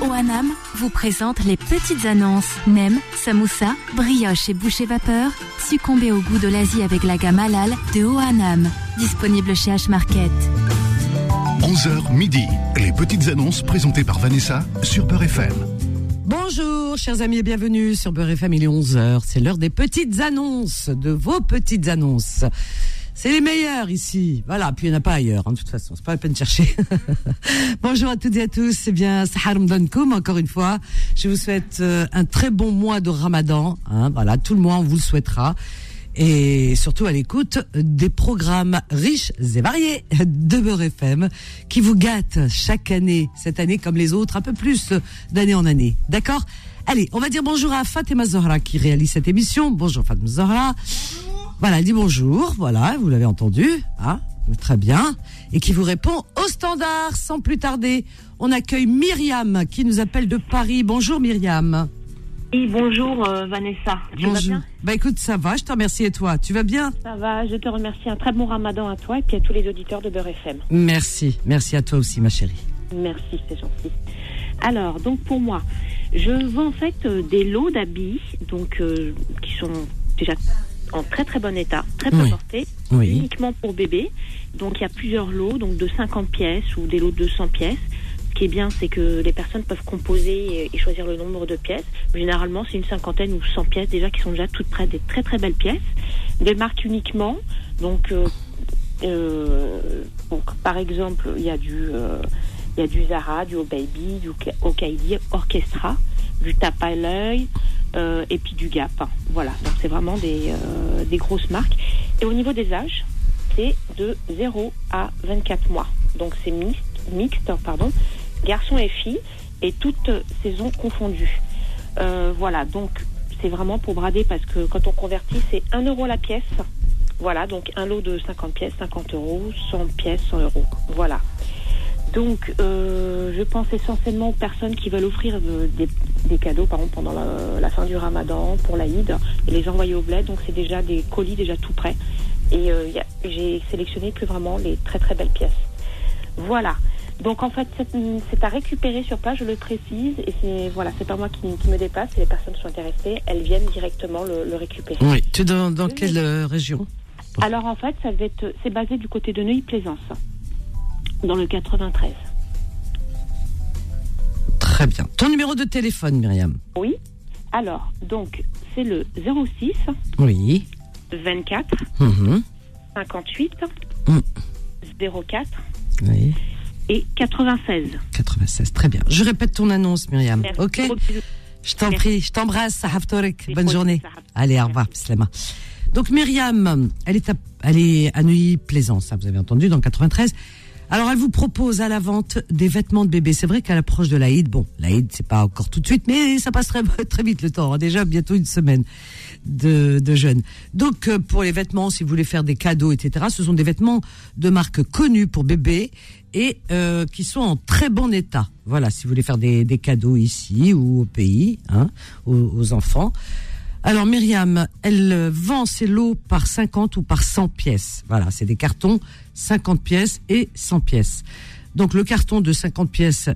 OANAM vous présente les petites annonces. Nem, samoussa, brioche et boucher vapeur. Succombez au goût de l'Asie avec la gamme halal de OANAM. Disponible chez H-Market. 11h midi. Les petites annonces présentées par Vanessa sur Beurre FM. Bonjour, chers amis, et bienvenue sur Beurre FM. Il est 11h. C'est l'heure des petites annonces, de vos petites annonces. C'est les meilleurs ici. Voilà, puis il n'y en a pas ailleurs, hein, de toute façon. C'est pas la peine de chercher. Bonjour à toutes et à tous. C'est bien Sahar Mdankoum, encore une fois. Je vous souhaite euh, un très bon mois de ramadan. Hein, voilà, tout le mois, on vous le souhaitera. Et surtout à l'écoute des programmes riches et variés de Beurre FM qui vous gâtent chaque année, cette année comme les autres, un peu plus d'année en année. D'accord? Allez, on va dire bonjour à Fatima Zohra qui réalise cette émission. Bonjour Fatima Zohra. Voilà, elle dit bonjour, voilà, vous l'avez entendu, hein, très bien, et qui vous répond au standard sans plus tarder. On accueille Myriam qui nous appelle de Paris. Bonjour Myriam. Oui, bonjour euh, Vanessa. Tu vas bonjour. bien Bah écoute, ça va, je te remercie et toi, tu vas bien Ça va, je te remercie. Un très bon ramadan à toi et puis à tous les auditeurs de Beurre FM. Merci, merci à toi aussi ma chérie. Merci, c'est gentil. Alors, donc pour moi, je vends en fait euh, des lots d'habits donc euh, qui sont déjà en très très bon état, très peu Oui. Oui. uniquement pour bébé. Donc il y a plusieurs lots, donc de 50 pièces ou des lots de 200 pièces. Ce qui est bien, c'est que les personnes peuvent composer et- choisir le nombre de pièces. Généralement, c'est une cinquantaine ou 100 pièces déjà qui sont déjà toutes prêtes, des très très belles pièces. Des marques uniquement. Donc, euh, euh, donc par exemple, il y a du, euh, il y a du Zara, du Oh Baby, du Oka- Okaidi, Orchestra, du Tape à l'œil euh, et puis du Gap. Voilà, donc c'est vraiment des, euh, des grosses marques. Et au niveau des âges, c'est de 0 à 24 mois. Donc c'est mixte, mixte pardon, garçons et filles, et toutes saisons confondues. Euh, voilà, donc c'est vraiment pour brader parce que quand on convertit, c'est 1 euro la pièce. Voilà, donc un lot de 50 pièces, 50 euros, 100 pièces, 100 euros. Voilà. Donc, euh, je pense essentiellement aux personnes qui veulent offrir euh, des, des cadeaux, par exemple, pendant la, la fin du ramadan, pour l'Aïd, et les envoyer au bled. Donc, c'est déjà des colis déjà tout prêts. Et euh, j'ai sélectionné que vraiment les très très belles pièces. Voilà. Donc, en fait, c'est à récupérer sur place, je le précise. Et c'est voilà, c'est pas moi qui, qui me dépasse. Si les personnes sont intéressées, elles viennent directement le, le récupérer. Oui. Tu es dans, dans Oui, quelle euh, région? Alors en fait, ça va être, c'est basé du côté de Neuilly-Plaisance, dans le 93. Très bien. Ton numéro de téléphone Myriam Oui. Alors, donc, c'est le 06 Oui. 24 Mhm. 58 Mm. 04 Oui. et 96. 96. Très bien. Je répète ton annonce Myriam. Merci. Ok. Je t'en prie, je t'embrasse, Bonne journée. Allez, au revoir, Slema. Donc Myriam, elle est à, elle est à Neuilly-Plaisance, ça vous avez entendu, dans le 93. Alors elle vous propose à la vente des vêtements de bébé. C'est vrai qu'à l'approche de l'Aïd, bon, l'Aïd c'est pas encore tout de suite, mais ça passe très, très vite le temps. hein. Déjà bientôt une semaine de, de jeûne. Donc euh, pour les vêtements, si vous voulez faire des cadeaux, etc., ce sont des vêtements de marque connue pour bébé et euh, qui sont en très bon état. Voilà, si vous voulez faire des, des cadeaux ici ou au pays, hein, aux, aux enfants. Alors Myriam, elle euh, vend ses lots par 50 ou par 100 pièces. Voilà, c'est des cartons 50 pièces et 100 pièces. Donc le carton de 50 pièces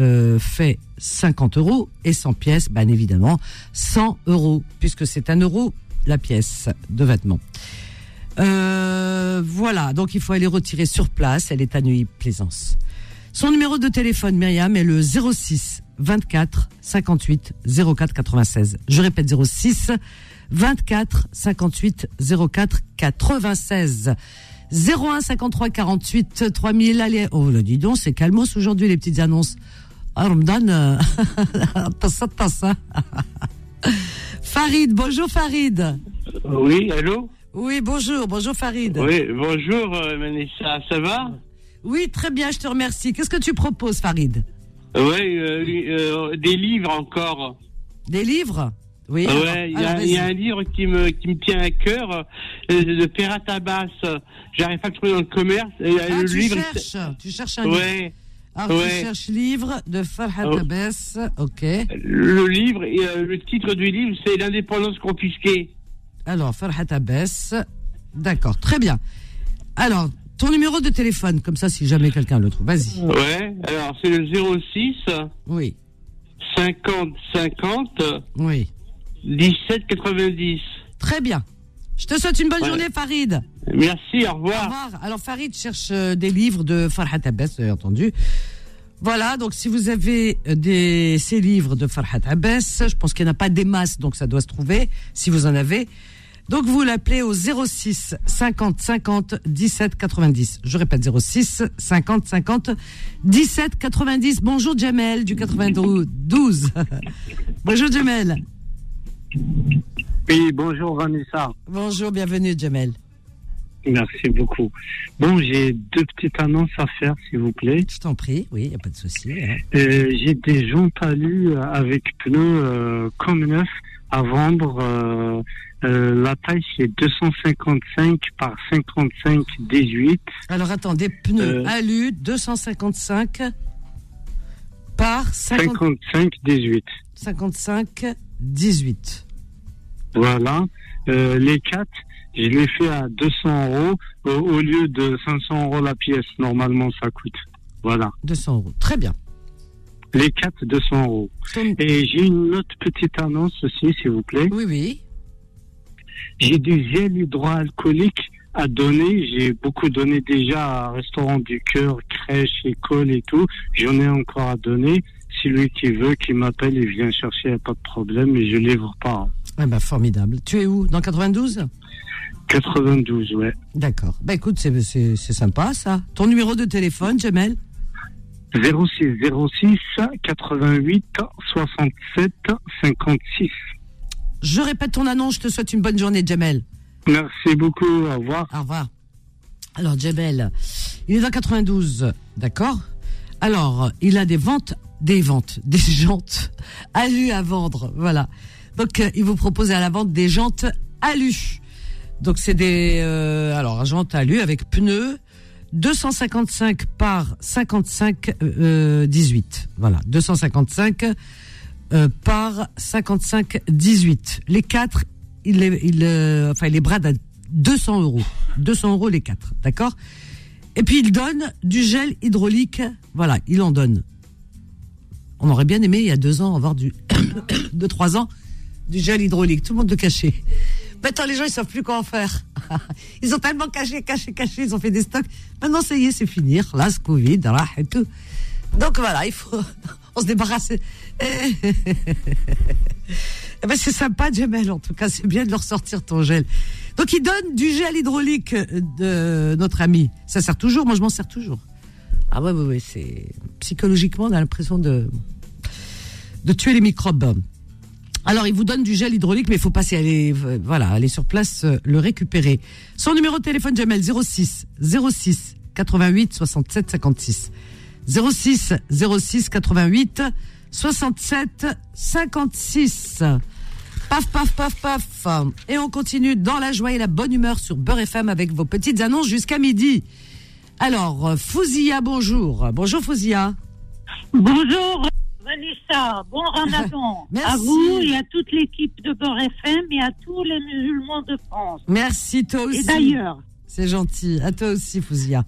euh, fait 50 euros et 100 pièces, bien évidemment, 100 euros, puisque c'est un euro la pièce de vêtements. Euh, voilà, donc il faut aller retirer sur place. Elle est à Neuilly-Plaisance. Son numéro de téléphone, Myriam, est le 06 24 58 04 96. Je répète 06 24 58 04 96. 01 53 48 3000. Allez, oh là, dis donc, c'est calmos aujourd'hui les petites annonces. Ah, Ramadan, euh, tassa, tassa. Farid, bonjour Farid. Oui, allô? Oui, bonjour, bonjour Farid. Oui, bonjour euh, Vanessa, ça va? Oui, très bien, je te remercie. Qu'est-ce que tu proposes, Farid Oui, euh, euh, des livres encore. Des livres Oui. Ouais, il y, a- il y a un livre qui me, qui me tient à cœur, euh, de Ferrat Abbas. J'arrive pas à le trouver dans le commerce. Euh, Ah, le tu livre, cherches, tu cherches un livre. Ouais, Alors, tu ouais. cherches livre de Farhat Oh. Abbas, ok. le livre, et, euh, le titre du livre, c'est L'indépendance confisquée. Alors, Farhat Abbas, d'accord, très bien. Alors, ton numéro de téléphone, comme ça, si jamais quelqu'un le trouve, vas-y. Ouais, alors c'est le 06 Oui, 50 50 Oui. 17 90. Très bien. Je te souhaite une bonne Ouais. journée, Farid. Merci, au Au revoir. revoir. Alors, Farid cherche euh, des livres de Farhat Abbas, vous avez entendu. Voilà, donc si vous avez euh, des, ces livres de Farhat Abbas, je pense qu'il n'y en a pas des masses, donc ça doit se trouver, si vous en avez. Donc vous l'appelez au 06 50 50 17 90. Je répète 06 50 50 17 90. Bonjour Jamel du 92. Bonjour Jamel. Oui, bonjour Vanessa. Bonjour, bienvenue Jamel. Merci beaucoup. Bon, j'ai deux petites annonces à faire, s'il vous plaît. Je t'en prie, oui, il n'y a pas de souci. hein. Euh, j'ai des jantes alu euh, avec pneus euh, comme neuf à vendre. Euh, euh, la taille, c'est 255 par 55 18. Alors attends, des pneus Euh. alu 255 par 50 55 18. 55 18. Voilà. Les quatre, je les fais à 200 euros au, au lieu de 500 euros la pièce. Normalement, ça coûte. Voilà. 200 euros. Très bien. Les quatre, 200 euros. Et j'ai une autre petite annonce aussi, s'il vous plaît. Oui, oui. J'ai du gel hydroalcoolique à donner. J'ai beaucoup donné déjà à Restaurant du Cœur, crèche, école et tout. J'en ai encore à donner. Celui qui veut, qui m'appelle, il vient chercher, y a pas de problème, mais je livre pas. Ah ben, formidable. Tu es où? Dans 92 92, ouais. D'accord. Ben écoute, c'est c'est- c'est sympa ça. Ton numéro de téléphone, Jamel 06 06 88 67 56. Je répète ton annonce, je te souhaite une bonne journée, Jamel. Merci beaucoup, au revoir. Au revoir. Alors, Jamel, il est dans 92, d'accord? Alors, il a des ventes, des ventes, des jantes alu à vendre, voilà. Donc, euh, il vous propose à la vente des jantes alu. Donc, c'est des, euh, alors, jantes alu avec pneus, 255 par 55 euh, 18. Voilà, 255 euh, par 55 18. Les quatre, il les, il, euh, enfin, les brade à 200 euros. 200 euros les quatre, d'accord? Et puis il donne du gel hydraulique. Voilà, il en donne. On aurait bien aimé il y a deux ans avoir du, deux trois ans, du gel hydraulique. Tout le monde le cachait. Maintenant les gens ils savent plus quoi en faire. Ils ont tellement caché, caché, caché. Ils ont fait des stocks. Maintenant ça y est, c'est fini. Là, ce Covid, là, et tout. Donc voilà, il faut, on se débarrasse. Eh ben, c'est sympa, Jamel, en tout cas, c'est bien de leur sortir ton gel. Donc, il donne du gel hydraulique de notre ami. Ça sert toujours, moi je m'en sers toujours. Ah ouais, ouais, ouais, c'est. Psychologiquement, on a l'impression de. de tuer les microbes. Alors, il vous donne du gel hydraulique, mais il faut passer aller, euh, voilà, aller sur place euh, le récupérer. Son numéro de téléphone, Jamel, 06 06 88 67 56. 06 06 88 67 56. Paf, paf, paf, paf. Et on continue dans la joie et la bonne humeur sur Beurre FM avec vos petites annonces jusqu'à midi. Alors, euh, Fouzia, bonjour. Bonjour Fouzia. Bonjour Vanessa, bon ramadan Merci. à vous et à toute l'équipe de Beurre FM et à tous les musulmans de France. Merci, toi aussi. Et d'ailleurs, C'est gentil. À toi aussi, Fouzia.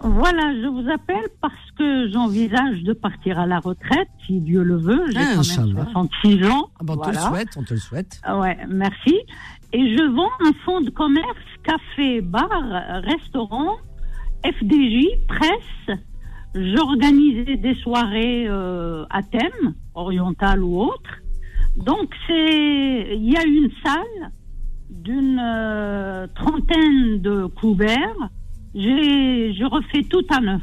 voilà, je vous appelle parce que j'envisage de partir à la retraite, si Dieu le veut. J'ai Ah, quand même 66 ans. Ah, bon, on te le souhaite, on te le souhaite. Ouais, merci. Et je vends un fonds de commerce, café, bar, restaurant, FDJ, presse. J'organisais des soirées euh, à thème, oriental ou autre. Donc il y a une salle d'une euh, trentaine de couverts. Je refais tout à neuf.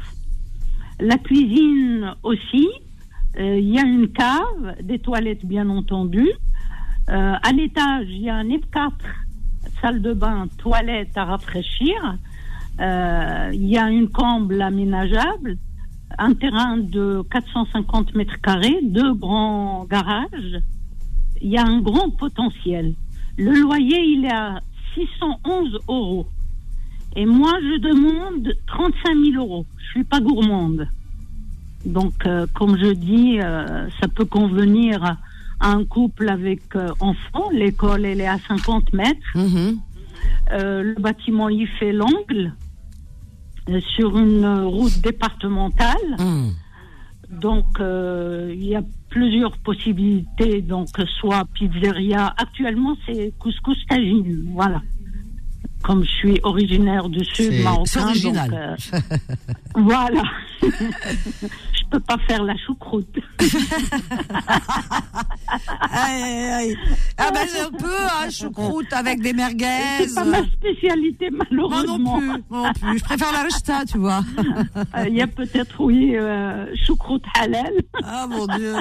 La cuisine aussi. Euh, Il y a une cave, des toilettes bien entendu. À l'étage, il y a un F4, salle de bain, toilette à rafraîchir. Il y a une comble aménageable, un terrain de 450 mètres carrés, deux grands garages. Il y a un grand potentiel. Le loyer, il est à 611 euros. Et moi, je demande 35 000 euros. Je suis pas gourmande. Donc, euh, comme je dis, euh, ça peut convenir à un couple avec euh, enfants. L'école, elle est à 50 mètres. Mhm. Euh, le bâtiment, il fait l'angle sur une euh, route départementale. Hum. Donc, euh, il y a plusieurs possibilités. Donc, soit pizzeria. Actuellement, c'est couscous tagine. Voilà. Comme je suis originaire du sud marocain. c'est original. donc, euh, voilà. je peux pas faire la choucroute. Aïe, aïe. Ah ben c'est un peu hein, choucroute avec des merguez. C'est pas ma spécialité, Moi malheureusement. non plus, moi non plus. Je préfère la rechta, tu vois. Euh, Il y a peut-être, oui, euh, choucroute halal. Ah mon dieu.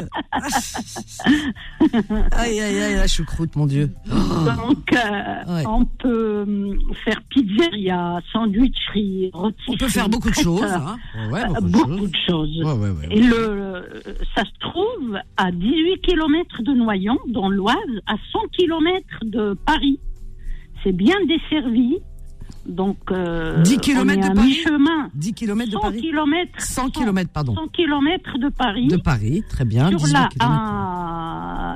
Aïe, aïe, aïe, la choucroute, mon dieu. Donc, euh, Ouais. on peut hum, faire pizzeria, sandwicherie, rôtisserie. On peut faire beaucoup de choses. Hein. Ouais, beaucoup de beaucoup choses. de choses. Ouais, ouais, ouais. Et le, ça se trouve à 18 km de Noyon, dans l'Oise, à 100 km de Paris. C'est bien desservi. Donc, euh, 10 on kilomètres est de Paris mi-chemin. 10 km de 100 Paris km. 100 km, pardon. 100 km de Paris. De Paris, très bien. sur 18 la km.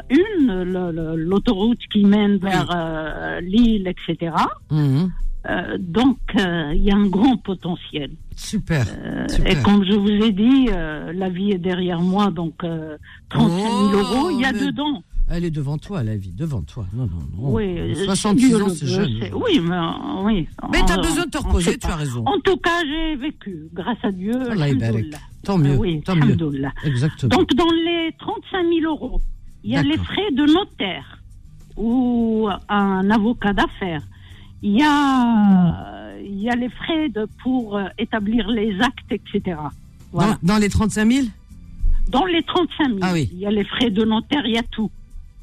A1, le- le- l'autoroute qui mène vers euh, Lille, etc. Mhm. Euh, donc, euh, il y a un grand potentiel. Super. Euh, Super. et comme je vous ai dit, euh, la vie est derrière moi, donc euh, 35 000 Oh, euros, il y a mais- dedans. Elle est devant toi, la vie, devant toi. Non, non, non. Oui, euh, 66 Dieu ans, c'est veut, jeune. Oui, mais euh, oui. Mais t'as On- besoin de te reposer, tu as raison. En tout cas, j'ai vécu, grâce à Dieu. Alhamdoulilah. Tant mieux, Oui, tant mieux. Exactement. Donc, dans les 35 000 euros, il y a les frais de notaire ou un avocat d'affaires. Il y a, il y a les frais de, pour euh, établir les actes, etc. Voilà. Dans, dans les 35 000 Dans les 35 000, Ah oui. il y a les frais de notaire, il y a tout.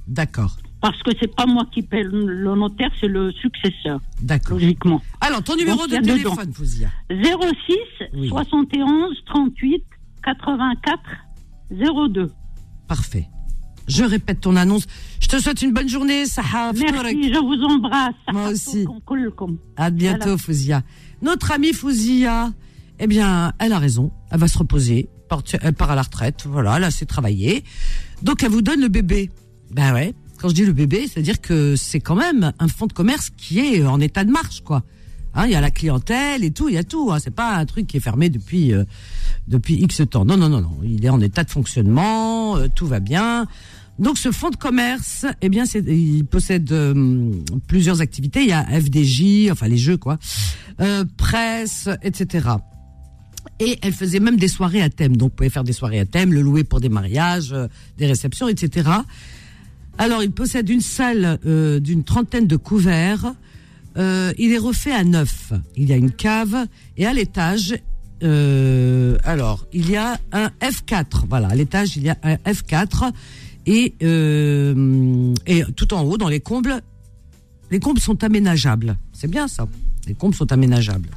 D'accord, Parce que c'est pas moi qui paie le notaire, c'est le successeur, d'accord. logiquement. Alors, ton numéro Donc, de téléphone, Fouzia 06 Oui. 71 38 84 02. Parfait. Je répète ton annonce. Je te souhaite une bonne journée, Saha. Merci, je vous embrasse. Moi aussi. À bientôt. Fouzia. Notre amie Fouzia, eh bien, elle a raison. Elle va se reposer. Elle part à la retraite. Voilà, elle a assez travaillé. Donc, elle vous donne le bébé. Ben ouais. Quand je dis le bébé, c'est-à-dire que c'est quand même un fonds de commerce qui est en état de marche, quoi. Hein, Il y a la clientèle et tout, il y a tout. Hein. C'est pas un truc qui est fermé depuis euh, depuis X temps. Non, non, non, non. Il est en état de fonctionnement, euh, tout va bien. Donc ce fonds de commerce, eh bien, il possède euh, plusieurs activités. Il y a FDJ, enfin les jeux quoi, euh, presse, etc. Et elle faisait même des soirées à thème. Donc, vous pouvez faire des soirées à thème, le louer pour des mariages, euh, des réceptions, etc. Alors, il possède une salle euh, d'une trentaine de couverts. Euh, il est refait à neuf. Il y a une cave et à l'étage, euh, alors il y a un F4. Voilà, à l'étage il y a un F4 et et tout en haut dans les combles, les combles sont aménageables. C'est bien ça. Les combles sont aménageables.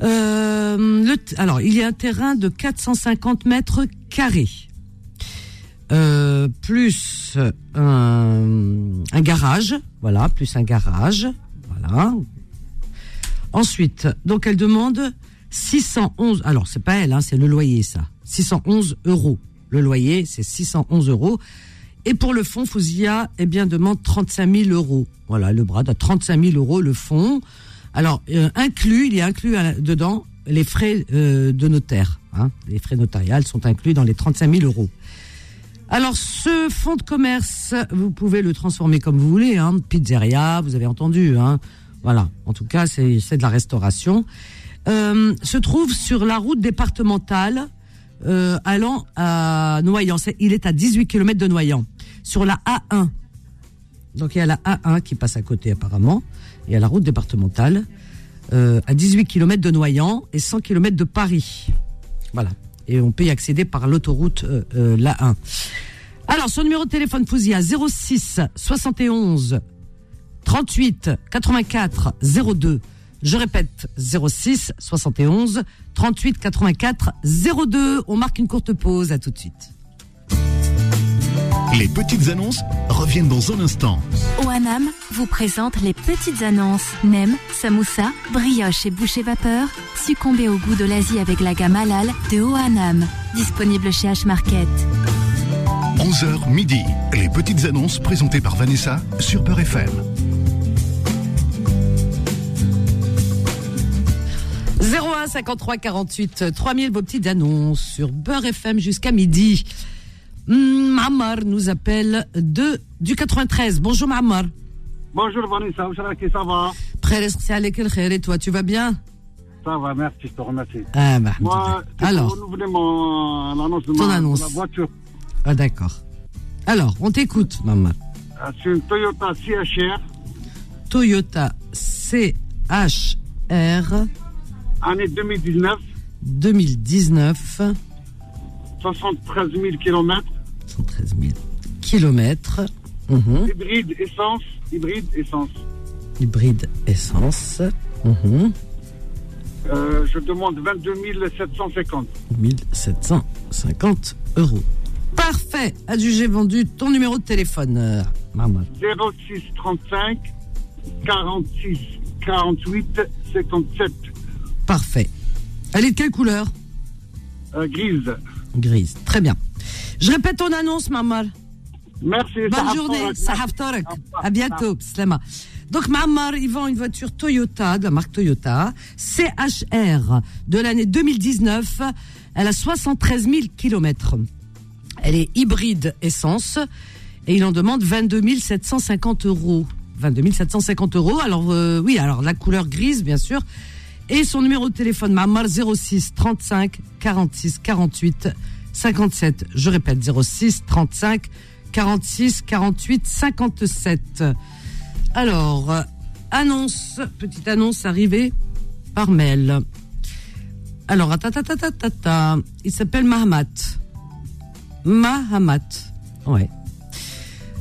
Alors, il y a un terrain de 450 mètres carrés, euh, plus un, un garage, voilà, plus un garage, voilà. Ensuite, donc elle demande 611. Alors, c'est pas elle, hein, c'est le loyer, ça. 611 euros. Le loyer, c'est 611 euros. Et pour le fonds, Fouzia, eh bien, demande 35 000 euros. Voilà, le bras à 35 000 euros, le fonds. Alors, euh, inclus, il y a inclus dedans les frais euh, de notaire. Hein, les frais notariales sont inclus dans les 35 000 euros. Alors, ce fonds de commerce, vous pouvez le transformer comme vous voulez. Hein, pizzeria, vous avez entendu. Hein, voilà, en tout cas, c'est de la restauration. Euh, se trouve sur la route départementale euh, allant à Noyant. Il est à 18 km de Noyant, sur la A1. Donc il y a la A1 qui passe à côté apparemment. Il y a la route départementale euh, à 18 km de Noyant et 100 km de Paris. Voilà. Et on peut y accéder par l'autoroute euh, euh, la 1. Alors son numéro de téléphone Fouzia 06 71 38 84 02. Je répète 06 71 38 84 02. On marque une courte pause. À tout de suite. Les petites annonces reviennent dans un instant. OANAM vous présente les petites annonces. Nem, samoussa, brioche et boucher vapeur. Succombez au goût de l'Asie avec la gamme halal de OANAM. Disponible chez H-Market. 11h midi. Les petites annonces présentées par Vanessa sur Peur FM. 01 01 53 48 3000 vos petites annonces sur Beurre FM jusqu'à midi. Hmm, Mammar nous appelle de du 93. Bonjour Mammar. Bonjour Vanessa, ça va? Et toi, tu vas bien? Ça va, merci, je te remercie. Ah bah, Moi, Alors. renouveler mon l'annonce de, Ton ma- annonce. la voiture. ah d'accord. Alors, on t'écoute Mammar. Euh, C'est une Toyota CHR, Toyota CHR année 2019, 2019, 73 000 km, 113 000 kilomètres. Mhm. hybride essence, hybride essence. Hybride essence. Mhm. Euh, je demande 22 750. 1750 euros. Parfait. Adjugé vendu. Ton numéro de téléphone, euh, Mammar. 06 35 46 48 57. Parfait. Elle est de quelle couleur? Euh, grise. Grise. Très bien. Je répète ton annonce, Mammar. Merci. Bonne journée. Tarak. Sahaf Tarak. À bientôt. Slama. Donc, Mammar, il vend une voiture Toyota, de la marque Toyota, CHR, de l'année 2019. Elle a 73 000 kilomètres. Elle est hybride essence et il en demande 22 750 euros. 22 750 euros. Alors, euh, oui, alors la couleur grise, bien sûr. Et son numéro de téléphone, Mammar 06 35 46 48 57. Je répète, 06 35 46 48 57. Alors, annonce, petite annonce arrivée par mail. Alors, ta il s'appelle Mahamat. Mahamat, ouais.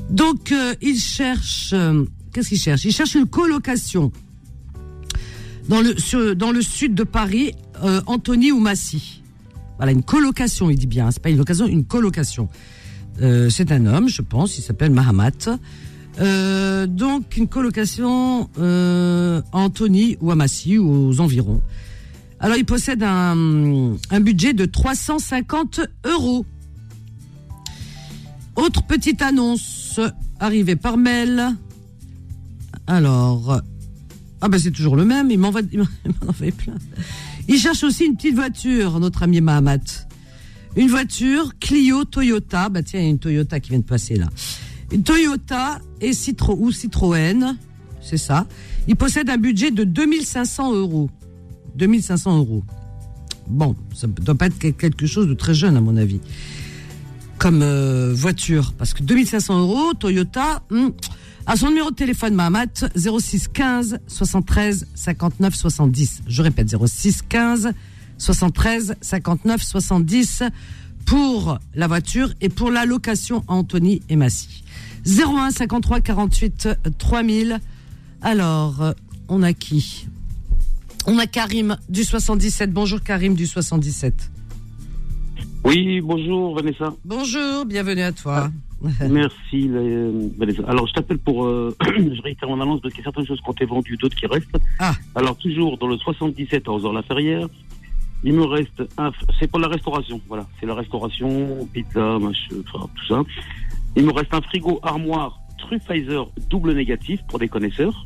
Donc, euh, il cherche, euh, qu'est-ce qu'il cherche? Il cherche une colocation dans le, dans le sud de Paris, euh, Antony ou Massy. Voilà, une colocation, il dit bien. C'est pas une location, une colocation. Euh, c'est un homme, je pense, il s'appelle Mahamat. Euh, donc, une colocation euh, à Antony ou à Massy ou aux environs. Alors, il possède un, budget de 350 euros. Autre petite annonce arrivée par mail. Alors, ah ben c'est toujours le même, il m'en il m'en envoie plein. Il cherche aussi une petite voiture, notre ami Mahamat. Une voiture Clio Toyota, bah tiens, il y a une Toyota qui vient de passer là. Une Toyota et Citro ou Citroën, c'est ça. Il possède un budget de 2500 euros. 2500 euros. Bon, ça ne doit pas être quel- quelque chose de très jeune à mon avis. Comme euh, voiture, parce que 2500 euros, Toyota. hmm. À son numéro de téléphone, Mahamat, 06 15 73 59 70. Je répète, 06 15 73 59 70 pour la voiture et pour la location à Anthony et Massy. 01 53 48 3000. Alors, euh, on a qui? On a Karim du 77. Bonjour Karim du 77. Oui, bonjour Vanessa. Bonjour, bienvenue à toi. Merci Vanessa. Alors je t'appelle pour, euh, je réitère mon annonce parce qu'il y a certaines choses qui ont été vendues, d'autres qui restent. Ah. Alors toujours dans le 77 à Ozor-la-Ferrière, il me reste un, c'est pour la restauration, voilà, c'est la restauration, pizza, machin, enfin, tout ça. Il me reste un frigo armoire Truffizer double négatif pour des connaisseurs.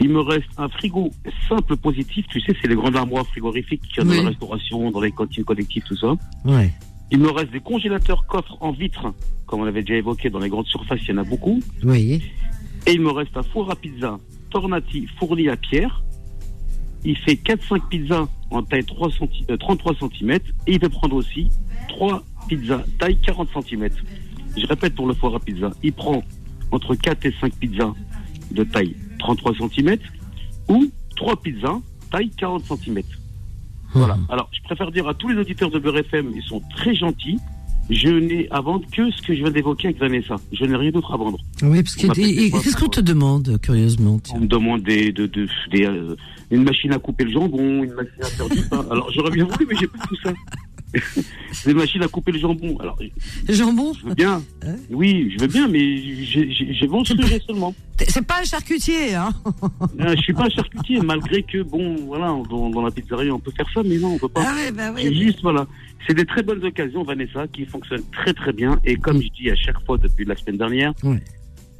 Il me reste un frigo simple positif, tu sais, c'est les grandes armoires frigorifiques qu'il y a dans la restauration, dans les cantines collectives, tout ça. Ouais. Il me reste des congélateurs coffres en vitre, comme on avait déjà évoqué dans les grandes surfaces, il y en a beaucoup. Oui. Et il me reste un four à pizza Tornati fourni à pierre. Il fait 4-5 pizzas en taille 3 centi- euh, 33 cm. Et il peut prendre aussi 3 pizzas taille 40 cm. Je répète pour le four à pizza. Il prend entre 4 et 5 pizzas de taille 33 cm ou 3 pizzas taille 40 cm. Voilà. Alors, je préfère dire à tous les auditeurs de Beurre FM, ils sont très gentils. Je n'ai à vendre que ce que je viens d'évoquer avec Vanessa. Je n'ai rien d'autre à vendre. Oui, parce que qu'est-ce qu'on te demande, curieusement On me demande des, de, de- des, euh, une machine à couper le jambon, une machine à faire du pain. Alors j'aurais bien voulu, mais j'ai pas tout ça. des machines à couper le jambon. Alors Jambon je veux bien. Hein Oui, je veux bien, mais j'ai- j'ai seulement. C'est pas un charcutier, hein Euh, je suis pas un charcutier, malgré que bon, voilà, dans, dans la pizzeria on peut faire ça, mais non, on peut pas. Ah ouais, bah oui. C'est juste voilà. C'est des très bonnes occasions, Vanessa, qui fonctionnent très très bien. Et comme je dis à chaque fois depuis la semaine dernière.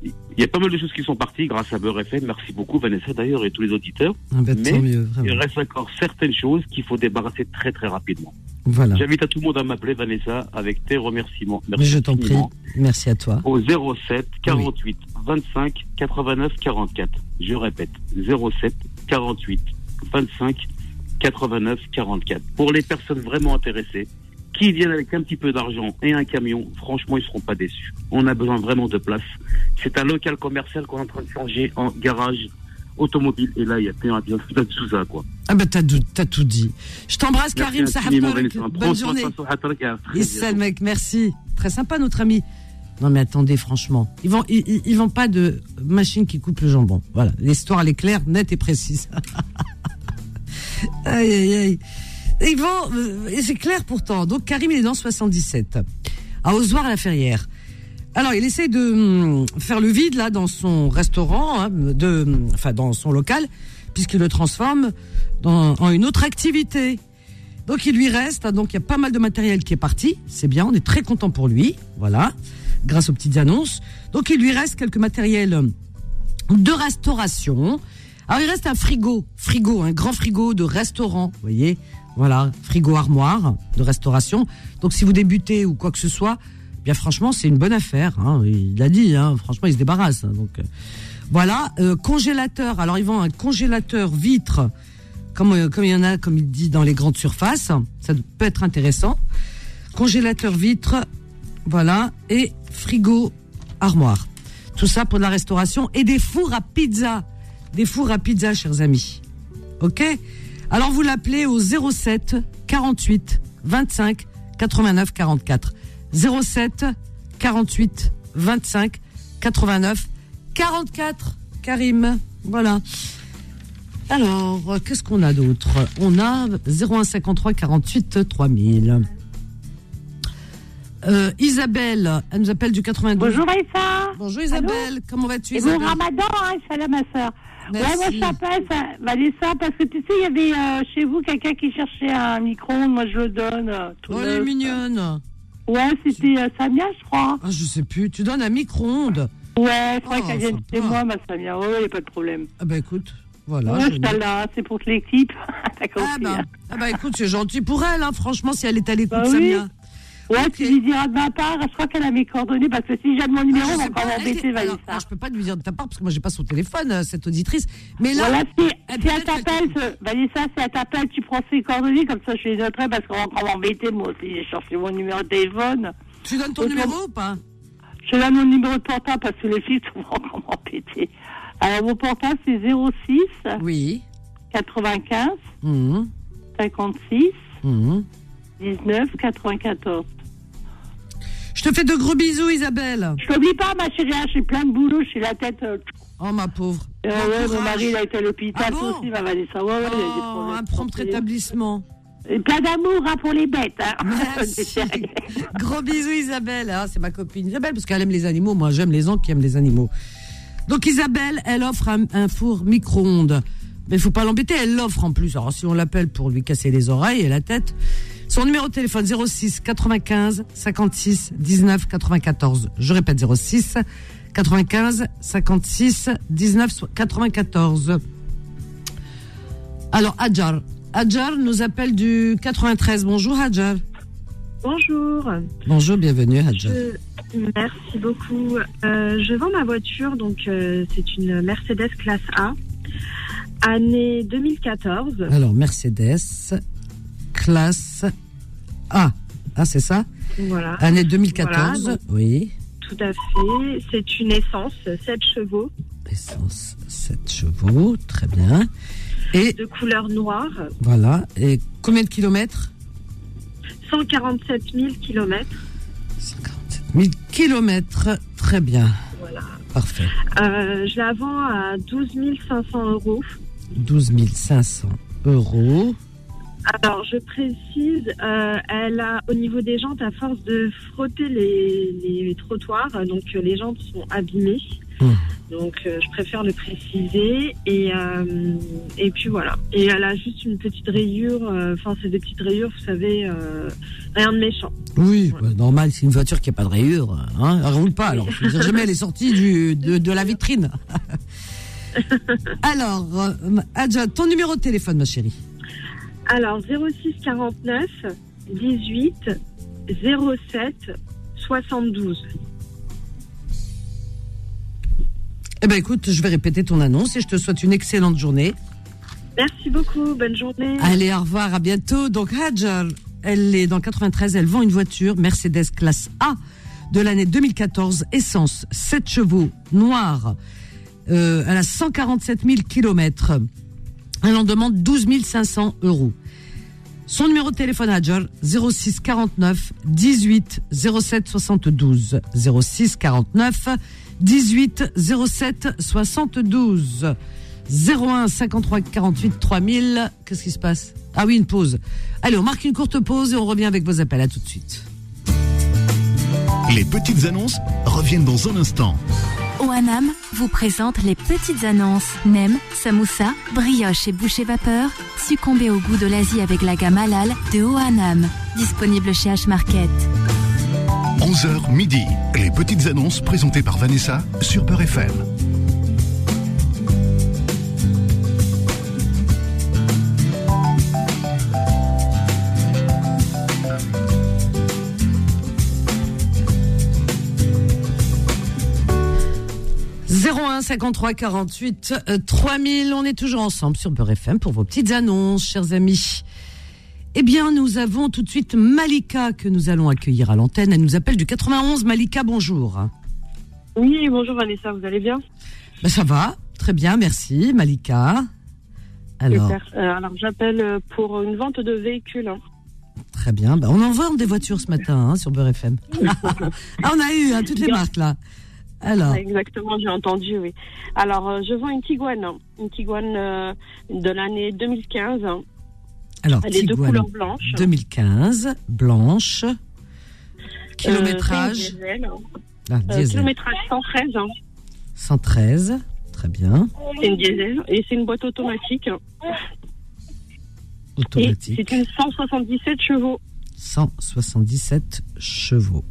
Il y a pas mal de choses qui sont parties grâce à Beurre FM. Merci beaucoup, Vanessa, d'ailleurs, et tous les auditeurs. Ah ben, tant Mais mieux, il reste encore certaines choses qu'il faut débarrasser très, très rapidement. Voilà. J'invite à tout le monde à m'appeler, Vanessa, avec tes remerciements. Merci je t'en prie. Merci à toi. Au 07 48 25 89 44. Je répète, 07 48 25 89 44. Pour les personnes vraiment intéressées, qui viennent avec un petit peu d'argent et un camion, franchement, ils seront pas déçus. On a besoin vraiment de place. C'est un local commercial qu'on est en train de changer en garage automobile. Et là, il y a plein de tout ça, quoi. Ah ben t'as tout, t'as tout dit. Je t'embrasse Karim. Vanessa. Bonne journée. mec, merci. Très sympa notre ami. Non mais attendez franchement, ils vont ils, vendent pas de machine qui coupe le jambon. Voilà, l'histoire elle est claire, nette et précise. aïe aïe aïe. Ils vont euh, et c'est clair pourtant. Donc Karim il est dans 77 à Ozoir la Ferrière. Alors il essaye de hum, faire le vide là dans son restaurant, hein, de enfin dans son local, puisqu'il le transforme dans, en une autre activité. Donc il lui reste, hein, donc il y a pas mal de matériel qui est parti, c'est bien, on est très content pour lui, voilà, grâce aux petites annonces. Donc il lui reste quelques matériels de restauration. Alors il reste un frigo, frigo, un grand frigo de restaurant, vous voyez, voilà, frigo armoire de restauration. Donc si vous débutez ou quoi que ce soit, franchement c'est une bonne affaire. Hein, il l'a dit, hein, franchement il se débarrasse. hein, donc euh, voilà, euh, congélateur. Alors ils vendent un congélateur vitre comme, euh, comme il y en a, comme il dit, dans les grandes surfaces. Ça peut être intéressant. Congélateur vitre, voilà, et frigo armoire. Tout ça pour de la restauration et des fours à pizza. Des fours à pizza, chers amis. Ok? Alors vous l'appelez au 07 48 25 89 44. 07 48 25 89 44. Karim, voilà. Alors, qu'est-ce qu'on a d'autre? On a 0153 48 3000. Euh, Isabelle, elle nous appelle du 92. Bonjour Aïssa. Bonjour Isabelle, comment vas-tu Et bon Isabelle? ramadan, hein, salam ma soeur. Ouais, Merci. moi je t'appelle, ça- Vanessa, parce que tu sais, il y avait euh, chez vous quelqu'un qui cherchait un micro-ondes, moi je le donne. euh, tout Oh, elle est mignonne. Ouais, c'était euh, Samia, je crois. Ah, je sais plus, tu donnes un micro-ondes. Ouais, il faudrait Oh, qu'elle vienne chez sympa. moi, ma Samia. Ouais, il n'y a pas de problème. Ah bah écoute, voilà. ouais, je je t'en là, c'est pour toute l'équipe. Ah, bah, hein. ah bah écoute, c'est gentil pour elle, hein, franchement, si elle est à l'écoute, Bah oui. Ouais, tu lui diras de ma part, je crois qu'elle a mes coordonnées, parce que si j'ai mon numéro, Ah, on va encore m'embêter, Vanessa. alors, je peux pas lui dire de ta part parce que moi j'ai pas son téléphone, euh, cette auditrice. Mais là, Voilà, si, elle si elle t'appelle, Vanessa, si elle t'appelle, tu prends ses coordonnées, comme ça je les noterai, parce qu'on va encore m'embêter, moi aussi, j'ai cherché mon numéro de téléphone. tu donnes ton Autant- numéro ou pas Je donne mon numéro de portable, parce que les filles vont encore m'embêter. Alors, mon portable, c'est 06 Oui. 95 Mhm. 56 Mhm. 19 94. Je te fais de gros bisous, Isabelle. Je t'oublie pas, ma chérie, hein, j'ai plein de boulot, j'ai la tête... euh, Oh, ma pauvre. euh, Bon ouais, mon mari, il a été à l'hôpital, Ah bon aussi, ma Vanessa. Ouais, ouais, il a des Oh, problèmes. un prompt rétablissement. Et plein d'amour hein, pour les bêtes. Hein. Merci. Gros bisous Isabelle, Ah, c'est ma copine Isabelle parce qu'elle aime les animaux. Moi j'aime les gens qui aiment les animaux. Donc Isabelle, elle offre un, un four micro-ondes. Mais il faut pas l'embêter, elle l'offre en plus. Alors si on l'appelle pour lui casser les oreilles et la tête, son numéro de téléphone 06 95 56 19 94. Je répète 06 95 56 19 94. Alors Adjar, Adjar nous appelle du 93. Bonjour Adjar. Bonjour. Bonjour, bienvenue Adjar. Je- Merci beaucoup. Euh, je vends ma voiture, donc euh, c'est une Mercedes classe A, année 2014. Alors Mercedes, classe A. Ah, c'est ça Voilà. Année 2014, Voilà, oui. tout à fait. C'est une essence, 7 chevaux, Essence 7 chevaux, très bien. Et de couleur noire, voilà. Et combien de kilomètres 147 000 kilomètres. 1000 kilomètres, très bien. Voilà. Parfait. Euh, je la vends à 12 500 euros. 12 500 euros. Alors, je précise, euh, elle a, au niveau des jantes, à force de frotter les, les trottoirs, donc euh, les jantes sont abîmées. Hum. Donc euh, je préfère le préciser. Et, et puis voilà. Et elle a juste une petite rayure. Enfin, c'est des petites rayures, vous savez, rien de méchant. Oui, bah, normal, c'est une voiture qui n'a pas de rayures. Hein, elle roule pas, alors. Je veux dire, jamais elle est sortie du, de, de la vitrine. alors, Adja, ton numéro de téléphone, ma chérie. Alors 06 49 18 07 72. Eh ben écoute, je vais répéter ton annonce et je te souhaite une excellente journée. Merci beaucoup. Bonne journée. Allez, au revoir, à bientôt. Donc Hajar, elle est dans le 93, elle vend une voiture Mercedes classe A de l'année 2014, essence, 7 chevaux, noire. Euh, elle a 147 000 kilomètres. Elle en demande 12 500 euros. Son numéro de téléphone Hajar, 06 49 18 07 72. 06 49 18 07 72. 01 53 48 3000. Qu'est-ce qui se passe? Ah oui, une pause. Allez, on marque une courte pause et on revient avec vos appels. À tout de suite. Les petites annonces reviennent dans un instant. OANAM vous présente les petites annonces. Nem, samoussa, brioche et boucher vapeur. Succombez au goût de l'Asie avec la gamme halal de OANAM. Disponible chez H-Market. 11h midi. Les petites annonces présentées par Vanessa sur Peur FM. « 53 48 euh, 3000. On est toujours ensemble sur Beurre FM pour vos petites annonces, chers amis. Eh bien, nous avons tout de suite Malika que nous allons accueillir à l'antenne. Elle nous appelle du 91. Malika, bonjour. Oui, bonjour Vanessa, vous allez bien? Ben, ça va, très bien, merci. Malika. Alors. Euh, alors j'appelle euh, pour une vente de véhicules. hein. très bien. Ben, on en vend des voitures ce matin hein, sur Beurre FM. ah, on a eu hein, toutes les marques là. Alors, Exactement, j'ai entendu, oui. Alors, euh, je vends une Tiguan, hein. une Tiguan euh, de l'année 2015. hein. alors Elle est de couleur blanche. 2015, blanche. Euh, Kilométrage. une diesel. Ah, Euh, diesel. kilométrage 113. hein. 113, très bien. C'est une diesel et c'est une boîte automatique. Automatique. c'est une 177 chevaux. 177 chevaux.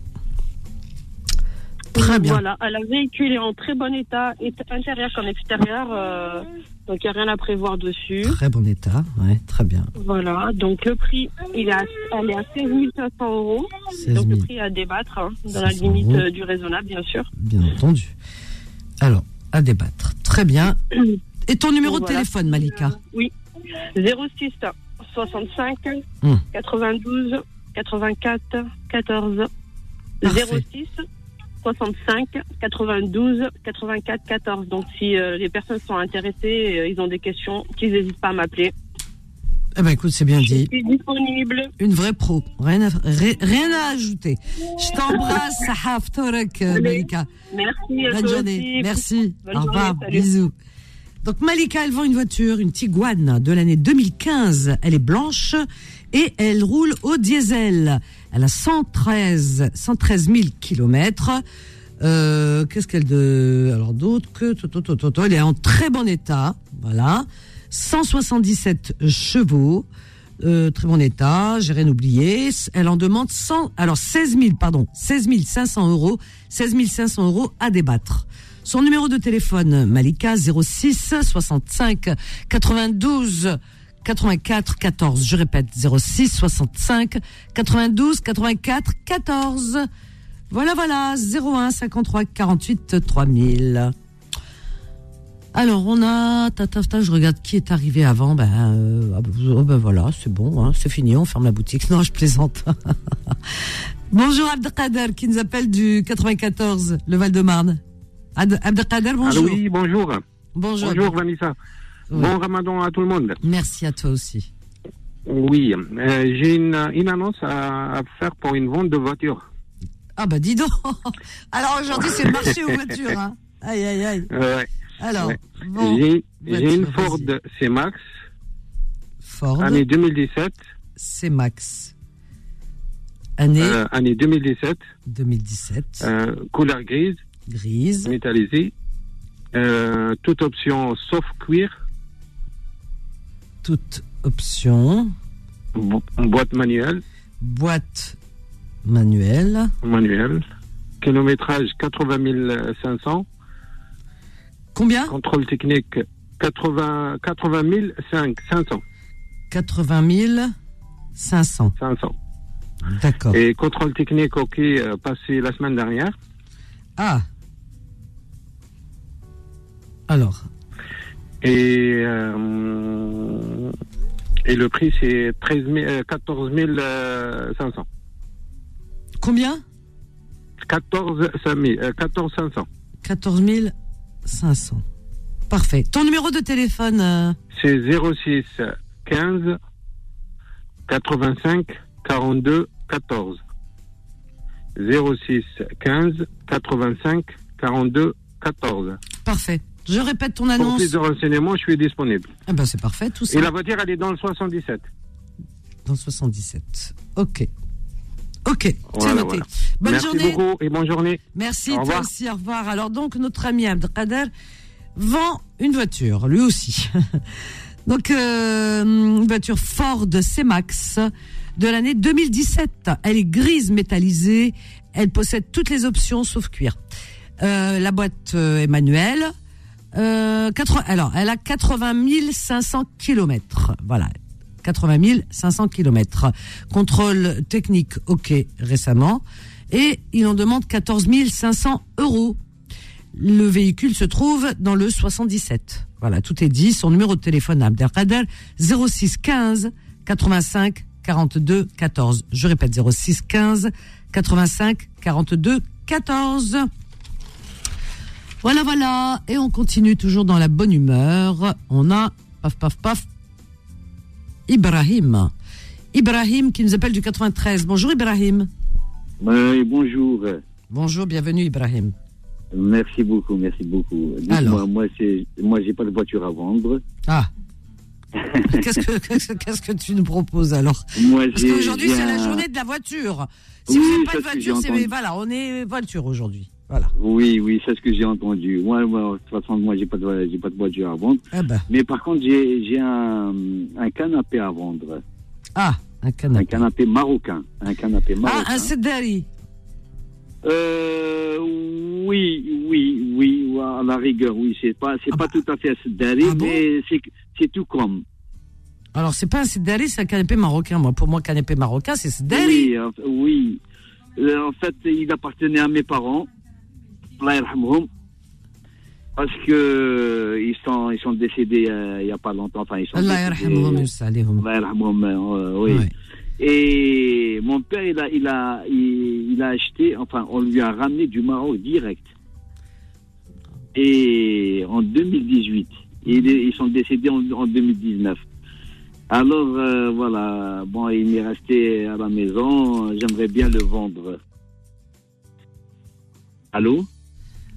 Très bien. Voilà, le véhicule est en très bon état, intérieur comme extérieur. euh, donc il n'y a rien à prévoir dessus. Très bon état, ouais, très bien. Voilà, donc le prix, il est à, elle est à 16 500 euros. 16 Donc 000. le prix à débattre, hein, dans la 500 limite euros. du raisonnable, bien sûr. Bien entendu. Alors, à débattre. Très bien. Et ton numéro de Voilà. téléphone, Malika? Oui, 06 65 Hum. 92 84 14 Parfait. 06 65 92 84 14. Donc si euh, les personnes sont intéressées, euh, ils ont des questions, qu'ils n'hésitent pas à m'appeler. Eh ben écoute, c'est bien dit. Je suis disponible. Une vraie pro. Rien à, ri- rien à ajouter. Je t'embrasse, Sahaf Torek, euh, Malika. Merci à Bonne toi journée. aussi. Merci. Bonne Au revoir. journée, salut. Bisous. Donc Malika, elle vend une voiture, une Tiguan de l'année 2015. Elle est blanche et elle roule au diesel. Elle a 113, 113 000 kilomètres. Euh, Qu'est-ce qu'elle de alors d'autres que elle est en très bon état, voilà. 177 chevaux, euh, très bon état, j'ai rien oublié. Elle en demande 100, alors 16 000, pardon, 16 500 euros, 16 500 euros à débattre. Son numéro de téléphone, Malika, 06 65 92 84 14. Je répète, 06 65 92 84 14. Voilà, voilà, 01 53 48 3000. Alors, on a, ta, ta, ta, je regarde qui est arrivé avant. Ben, euh, ah ben, oh, ben voilà, c'est bon, hein, c'est fini, on ferme la boutique. Non, je plaisante. bonjour Abdelkader, qui nous appelle du 94, le Val-de-Marne. Ad- Abdelkader, bonjour. Allô, oui, bonjour. Bonjour. Bonjour, Vanessa. Oui. Bon ramadan à tout le monde. Merci à toi aussi. Oui, euh, j'ai une, une annonce à, à faire pour une vente de voiture. Ah bah dis donc. Alors aujourd'hui c'est le marché aux voitures. Hein. Aïe aïe aïe. Euh, Alors ouais. bon. j'ai une Ford. C-Max, Ford année 2017. C Max. Année euh, année 2017, 2017. euh, couleur grise, Grise. métallisée, Euh, toute option sauf cuir. Toute option. Bo- boîte manuelle. Boîte manuelle. Manuelle. Kilométrage 80 500. Combien? Contrôle technique 80, 80 500. 80 500. 500. D'accord. Et contrôle technique, ok, euh, passé la semaine dernière? Ah. Alors, Et, euh, et le prix, c'est 13 000, euh, 14 euh, 500. combien? 14 500. euh, 14 500. 14 500. Parfait. Ton numéro de téléphone euh, C'est 06 15 85 42 14. 06 15 85 42 14. Parfait. Je répète ton Pour annonce. plus de renseignements, je suis disponible. Ah ben c'est parfait, tout ça. Et la voiture, elle est dans le 77. Dans le 77. Ok. Ok, c'est Voilà, noté. voilà. Bonne Merci journée. beaucoup et bonne journée. Merci, Au toi revoir. aussi, au revoir. Alors donc, notre ami Abdelkader vend une voiture, lui aussi. donc, euh, une voiture Ford C-Max de l'année 2017. Elle est grise métallisée, elle possède toutes les options sauf cuir. Euh, la boîte euh, est manuelle. Euh, 80 alors, elle a 80 500 kilomètres. Voilà. 80 500 kilomètres. Contrôle technique, ok, récemment. Et il en demande 14 500 euros. Le véhicule se trouve dans le 77. Voilà, tout est dit. Son numéro de téléphone à Abdelkader, 06 15 85 42 14. Je répète, 06 15 85 42 14. Voilà, voilà. Et on continue toujours dans la bonne humeur. On a, paf, paf, paf, Ibrahim. Ibrahim qui nous appelle du 93. Bonjour Ibrahim. Oui, bonjour. Bonjour, bienvenue Ibrahim. Merci beaucoup, merci beaucoup. Alors. Moi, moi, j'ai pas de voiture à vendre. Ah. Qu'est-ce que, qu'est-ce, tu nous proposes alors? Moi, Parce qu'aujourd'hui, c'est la journée de la voiture. Si Oui, vous n'avez pas de voiture, c'est, voilà, on est voiture aujourd'hui. Voilà. Oui, oui, c'est ce que j'ai entendu. Moi, moi, de toute façon, moi, j'ai pas de, j'ai pas de voiture à vendre. Ah bah. Mais par contre, j'ai, j'ai un, un canapé à vendre. Ah, un canapé. Un canapé marocain. Un canapé marocain. Ah, un Sedari. Euh, oui, oui, oui, à la rigueur, oui, c'est pas, c'est pas tout à fait Sedari, mais c'est, c'est tout comme. Alors, c'est pas un Sedari, c'est un canapé marocain. Moi, pour moi, canapé marocain, c'est Sedari. Oui, oui. Euh, en fait, il appartenait à mes parents. Parce que euh, ils sont, ils sont décédés euh, il y a pas longtemps. Enfin, ils sont Allah décédés- euh, oui. Et mon père, il a, il a, il, il a acheté, enfin, on lui a ramené du Maroc direct. Et en 2018. Et ils, ils sont décédés en, en 2019. Alors, euh, voilà, bon, il m'est resté à la maison. J'aimerais bien le vendre. Allô?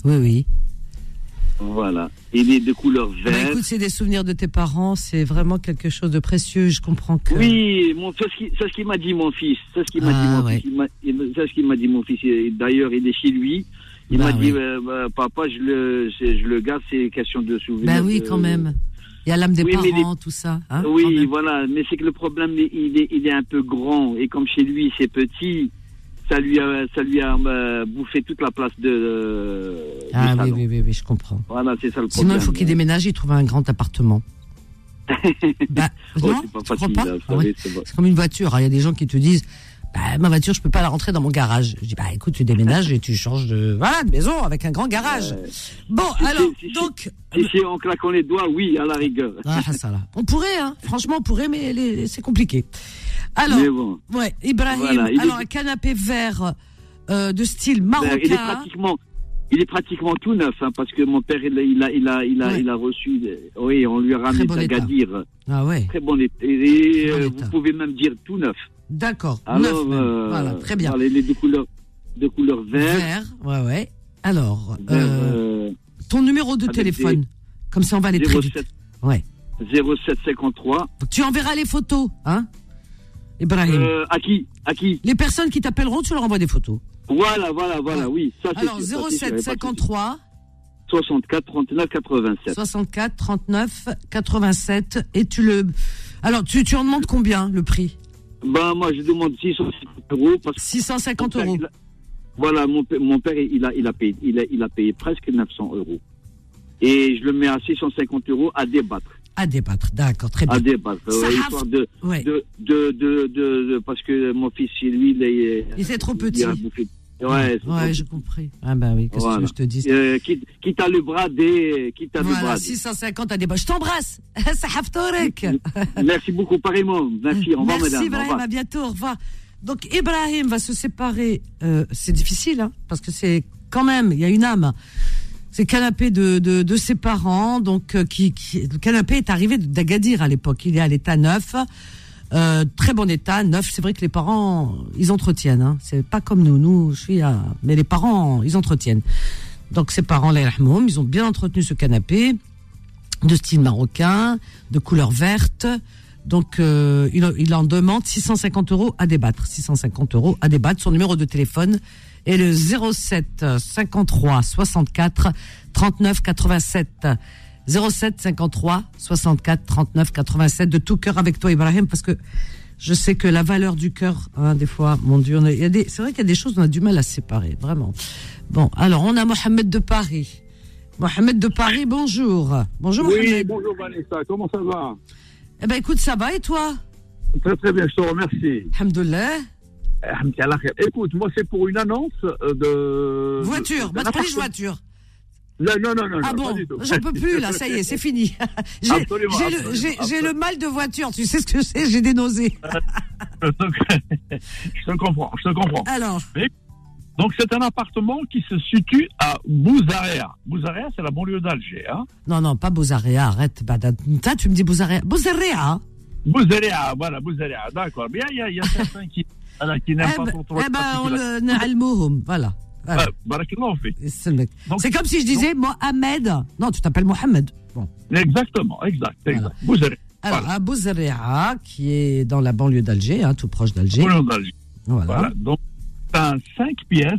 Oui, oui. Voilà. Il est de couleur Bah, verte. écoute, c'est des souvenirs de tes parents, c'est vraiment quelque chose de précieux. Je comprends que. Oui, mon, c'est ce qui- qu'il m'a dit mon fils. C'est ce qu'il m'a Ah, dit ouais. ce dit mon fils. D'ailleurs, il est chez lui. Il Bah, m'a dit, oui. euh, bah, papa, je le, c'est- je le garde, c'est question de souvenir. Bah oui, de- quand même. Il y a l'âme des Oui, parents, tout ça. hein, oui, voilà. Mais c'est que le problème, il est, il est un peu grand. Et comme chez lui, c'est petit, ça lui a, ça lui a euh, bouffé toute la place de. euh, Ah oui, oui, oui, oui, je comprends. Voilà, c'est ça le Sinon, il faut qu'il déménage, il trouve un grand appartement. bah, Oh, non, c'est pas facile, là, Ah savez, ouais. c'est comme une voiture. hein. Il y a des gens qui te disent bah, ma voiture, je peux pas la rentrer dans mon garage. Je dis bah écoute, tu déménages et tu changes de voilà de maison avec un grand garage. Bon, alors donc Si, si, en claquant les doigts, oui, à la rigueur. ah, ça là. On pourrait, hein. Franchement, on pourrait, mais les- c'est compliqué. Alors, bon. ouais, Ibrahim. Voilà, il est- alors un canapé vert euh, de style marocain. Ben, il est pratiquement, il est pratiquement tout neuf, hein, parce que mon père, il, a- il a, il a, il a, il a reçu, oui, on lui a ramené bon. Agadir. Ah ouais. Très bon état. Et, Très bon euh, état. vous pouvez même dire tout neuf. D'accord. Alors, neuf euh, voilà, très bien. voilà, les deux couleurs, de couleur vert. Vert, ouais, ouais. Alors, Vert, euh, ton numéro de téléphone. des- Comme ça, on va aller très 07, vite. Ouais. 0753. Tu enverras les photos, hein, Ibrahim. Euh, à qui À qui Les personnes qui t'appelleront, tu leur envoies des photos. Voilà, voilà, voilà, oui. Ça, c'est Alors, sûr, ça, c'est sûr, y a pas de 07 53 64 39 87. 64 39 87 et tu le alors tu, tu en demandes combien le prix? Ben, moi, je demande 650 euros. Parce que 650 mon père, euros. a- Voilà, mon, père- mon père, il a, il, a payé, il, a, il a payé presque 900 euros. Et je le mets à 650 euros à débattre. À débattre, d'accord, très bien. À débattre. Ça euh, histoire de, Ouais. de, de, de, de- de- Parce que mon fils, lui, il est. Il était trop il petit. a bouffé- Ouais, Ouais, trop j'ai compris. Ah bah oui, qu'est-ce que je te dise Euh, quitte, quitte à le brader, quitte à le Voilà, brader. 650 à débattre. Je t'embrasse. Merci beaucoup, pareillement. Merci, au revoir, Merci madame. Au Ibrahim, à bientôt, au revoir. Donc Ibrahim va se séparer, euh, c'est difficile, hein, parce que c'est quand même, il y a une âme. C'est le canapé de, de, ses parents, donc euh, qui, le canapé est arrivé d'Agadir à l'époque. Il est à l'état neuf, euh, très bon état, neuf. C'est vrai que les parents, ils entretiennent. Hein. C'est pas comme nous, nous, je suis mais les parents, ils entretiennent. Donc ses parents, les ils ont bien entretenu ce canapé de style marocain, de couleur verte. Donc, euh, il, il en demande 650 euros à débattre. 650 euros à débattre. Son numéro de téléphone est le 07 53 64 39 87. 07 53 64 39 87. De tout cœur avec toi, Ibrahim, parce que je sais que la valeur du cœur, hein, des fois, mon Dieu, il y a des, c'est vrai qu'il y a des choses, on a du mal à séparer, vraiment. Bon, alors, on a Mohamed de Paris. Mohamed de Paris, bonjour. Bonjour, Oui, Mohamed. bonjour Vanessa, comment ça va? Eh ben, écoute, ça va et toi? Très très bien, je te remercie. Alhamdoulilah. Alhamdulillah. Écoute, moi c'est pour une annonce euh, de... Voiture, bah, appartement. voiture. Non, non, non, non. Ah bon, j'en peux plus là, ça y est, c'est fini. J'ai le, mal de voiture, tu sais ce que c'est, j'ai des nausées. je te comprends, je te comprends. Alors Mais- donc c'est un appartement qui se situe à Bouzarea. Bouzarea, c'est la banlieue d'Alger. Hein Non, non, pas Bozarea, arrête. Bah, da- ta, tu me dis Bozarea. Bozarea Bouzarea, voilà, Bouzarea, d'accord. Mais il y il y a certains qui, voilà, qui n'aiment Eh pas ben, ton ton- eh ben, on le na'almouhum, voilà. voilà. C'est comme si je disais Mohamed. Non, tu t'appelles Mohamed. Bon. Exactement, exact, exact. Alors, à Bozarea, qui est dans la banlieue d'Alger, hein, tout proche d'Alger. Voilà. Voilà, donc c'est un 5 pièces.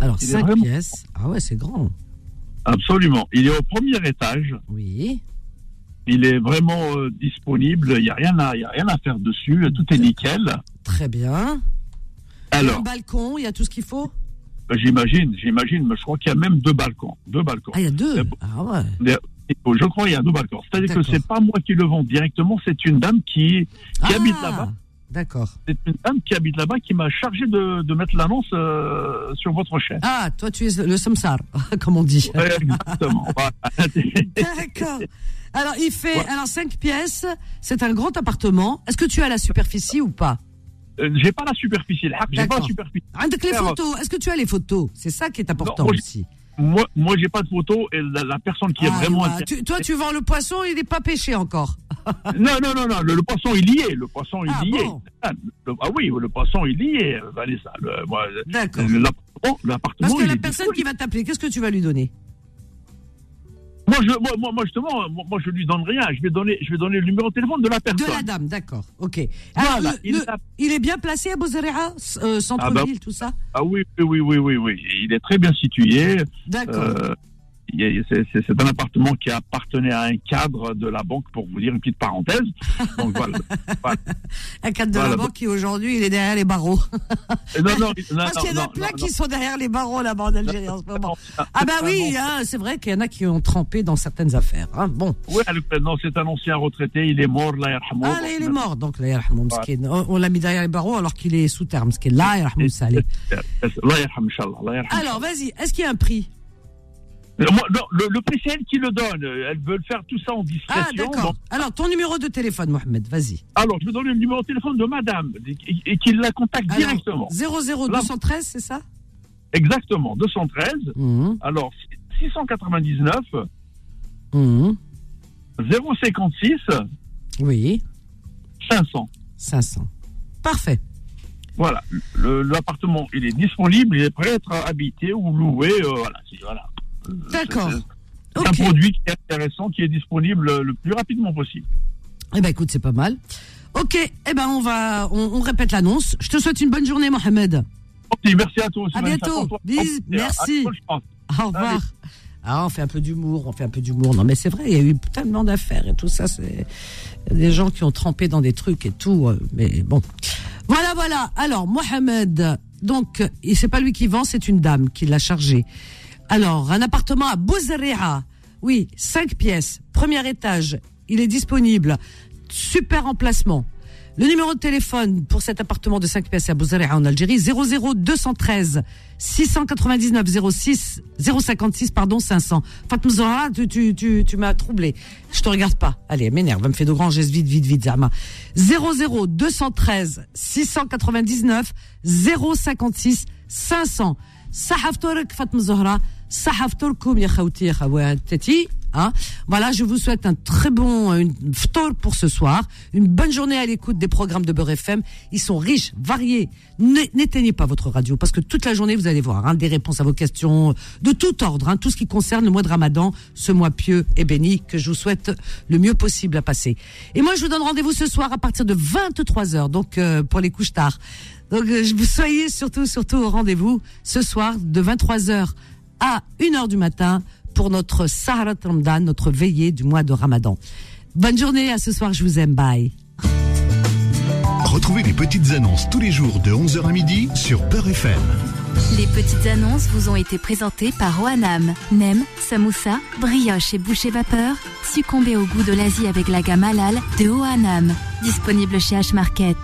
Alors, Il est 5 vraiment- pièces. Ah ouais, c'est grand. Absolument. Il est au premier étage. Oui. Il est vraiment euh, disponible. Il n'y a, rien à- il y a rien à faire dessus. Tout est nickel. Très bien. Il y a Alors, un balcon, il y a tout ce qu'il faut euh, j'imagine, j'imagine, mais je crois qu'il y a même deux balcons. Deux balcons. Ah, il y a deux Euh, Ah ouais. mais, Je crois qu'il y a deux balcons. C'est-à-dire que c'est pas moi qui le vends directement, c'est une dame qui, qui Ah, habite là-bas. D'accord. C'est une dame qui habite là-bas qui m'a chargé de, de mettre l'annonce euh, sur votre chaîne. Ah, toi, tu es le samsar, comme on dit. Ouais, exactement. D'accord. Alors, il fait alors cinq pièces. C'est un grand appartement. Est-ce que tu as la superficie ou pas? Euh, J'ai pas la superficie. J'ai pas la superficie. Les photos. Est-ce que tu as les photos? C'est ça qui est important aussi. Moi, moi j'ai pas de photo et la, la personne qui est Ah, vraiment. bah, tu- toi, tu vends le poisson, il n'est pas pêché encore. Non, non, non, non, le, le poisson il y est, le poisson il Ah, y bon. est. Ah, le- ah oui, le poisson il y est, Vanessa. Le- moi, D'accord. L'appartement, Parce que la personne qui va t'appeler, qu'est-ce que tu vas lui donner? Moi, je, moi, moi, justement, moi, moi, je lui donne rien. Je vais donner, je vais donner le numéro de téléphone de la personne. De la dame, d'accord. Ok. Alors, Voilà, le- il le- a- il est bien placé à Bozarea, euh, centre-ville, Ah bah- tout ça Ah oui, oui, oui, oui, oui, oui. Il est très bien situé. D'accord. Euh, c'est un appartement qui appartenait à un cadre de la banque, pour vous dire une petite parenthèse. Donc voilà. Voilà. Un cadre de Voilà, la banque qui aujourd'hui, il est derrière les barreaux. Non, non, non, Parce qu'il y en a plein qui sont derrière les barreaux là-bas en Algérie en ce moment. Ah bah c'est oui, hein, c'est vrai qu'il y en a qui ont trempé dans certaines affaires. hein. Bon. Le- non, c'est un ancien retraité. Il est mort, là. Ah, là, il est mort, donc là, on, on l'a mis derrière les barreaux alors qu'il est sous terme. Là, salé. Yarham, Inch'Allah, Allah yarham. Alors, vas-y, est-ce qu'il y a un prix? Euh, le, le c'est elle qui le donne. Elles veulent faire tout ça en discrétion. Ah, d'accord. donc- Alors, ton numéro de téléphone, Mohamed, vas-y. alors, je vais donner le numéro de téléphone de madame et, et qu'il la contacte Alors, directement. 00213, c'est ça? Exactement, 213. Mhm. Alors, 699 Mhm. 056 Oui, 500. 500. Parfait. Voilà, Le- l'appartement, il est disponible, il est prêt à être habité ou loué. euh, voilà, c'est- voilà. D'accord. C'est un produit qui est intéressant, qui est disponible le plus rapidement possible. Eh ben, écoute, c'est pas mal. Ok, eh ben, on va, on, on répète l'annonce. Je te souhaite une bonne journée, Mohamed. Ok, merci à toi aussi. À bientôt. Bis, merci. à- à- Au revoir. Ah, on fait un peu d'humour, on fait un peu d'humour. Non, mais c'est vrai, il y a eu tellement d'affaires et tout ça. C'est des gens qui ont trempé dans des trucs et tout. euh, Mais bon, voilà, voilà. Alors, Mohamed, donc, c'est pas lui qui vend, c'est une dame qui l'a chargé. Alors, un appartement à Bouzerria. Oui, cinq pièces, premier étage. Il est disponible. Super emplacement. Le numéro de téléphone pour cet appartement de 5 pièces à Bouzerria en Algérie, 00 213 699 06 056 pardon 500. Fatma Zahra, tu, tu, tu, tu m'as troublé. Je te regarde pas. Allez, m'énerve, elle me fait de grands gestes vite, vite, vite, Zama. 00 213 699 056 500. Sahaftorek Fatma Zahra, Hein voilà, je vous souhaite un très bon une ftor pour ce soir, une bonne journée à l'écoute des programmes de Beurre FM. Ils sont riches, variés. N'é- N'éteignez pas votre radio parce que toute la journée vous allez voir hein, des réponses à vos questions de tout ordre, hein, tout ce qui concerne le mois de Ramadan, ce mois pieux et béni que je vous souhaite le mieux possible à passer. Et moi, je vous donne rendez-vous ce soir à partir de 23 h donc euh, pour les couches tard. Donc euh, soyez surtout surtout au rendez-vous ce soir de 23 h à 1h du matin pour notre Saharat Ramadan, notre veillée du mois de Ramadan. Bonne journée, à ce soir, je vous aime, bye. Retrouvez les petites annonces tous les jours de 11h à midi sur Peur FM. Les petites annonces vous ont été présentées par Oanam. Nem, samoussa, brioche et boucher vapeur. Succombez au goût de l'Asie avec la gamme halal de Oanam. Disponible chez H-Market.